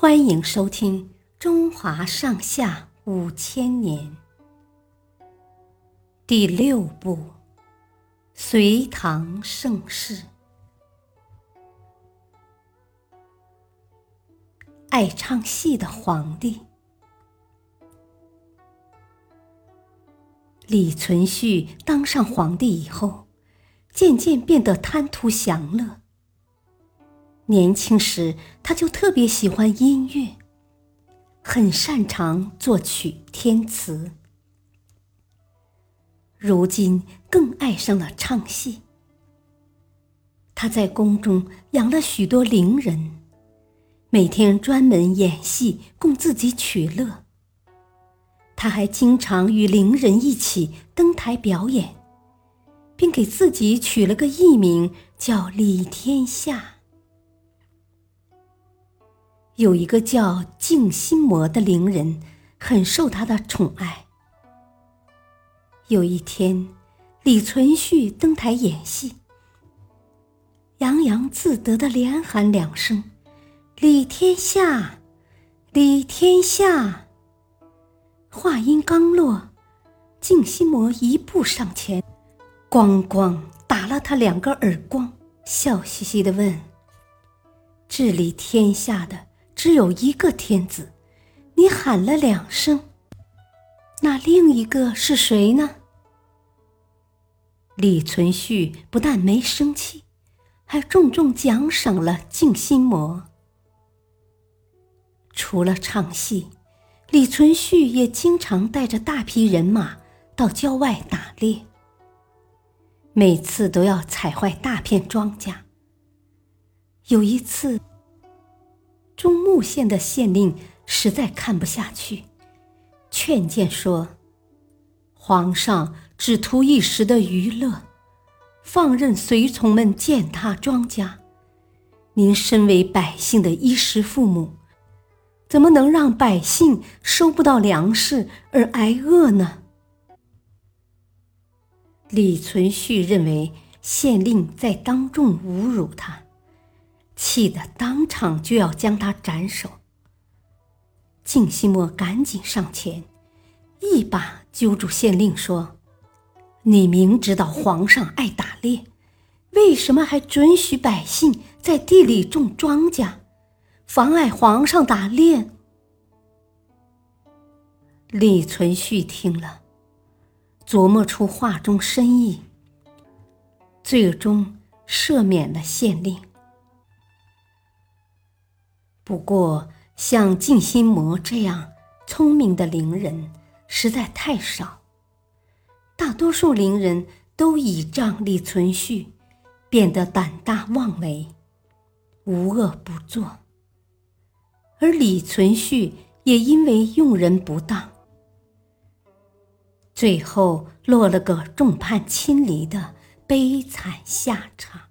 欢迎收听《中华上下五千年》第六部《隋唐盛世》。爱唱戏的皇帝李存勖当上皇帝以后，渐渐变得贪图享乐。年轻时，他就特别喜欢音乐，很擅长作曲填词。如今更爱上了唱戏。他在宫中养了许多伶人，每天专门演戏供自己取乐。他还经常与伶人一起登台表演，并给自己取了个艺名，叫李天下。有一个叫静心魔的伶人，很受他的宠爱。有一天，李存勖登台演戏，洋洋自得的连喊两声：“李天下，李天下！”话音刚落，静心魔一步上前，咣咣打了他两个耳光，笑嘻嘻的问：“治理天下的？”只有一个天子，你喊了两声，那另一个是谁呢？李存勖不但没生气，还重重奖赏了静心魔。除了唱戏，李存勖也经常带着大批人马到郊外打猎，每次都要踩坏大片庄稼。有一次。中牟县的县令实在看不下去，劝谏说：“皇上只图一时的娱乐，放任随从们践踏庄稼。您身为百姓的衣食父母，怎么能让百姓收不到粮食而挨饿呢？”李存勖认为县令在当众侮辱他。气得当场就要将他斩首。静心魔赶紧上前，一把揪住县令说：“你明知道皇上爱打猎，为什么还准许百姓在地里种庄稼，妨碍皇上打猎？”李存勖听了，琢磨出话中深意，最终赦免了县令。不过，像静心魔这样聪明的伶人实在太少，大多数伶人都倚仗李存勖，变得胆大妄为，无恶不作。而李存勖也因为用人不当，最后落了个众叛亲离的悲惨下场。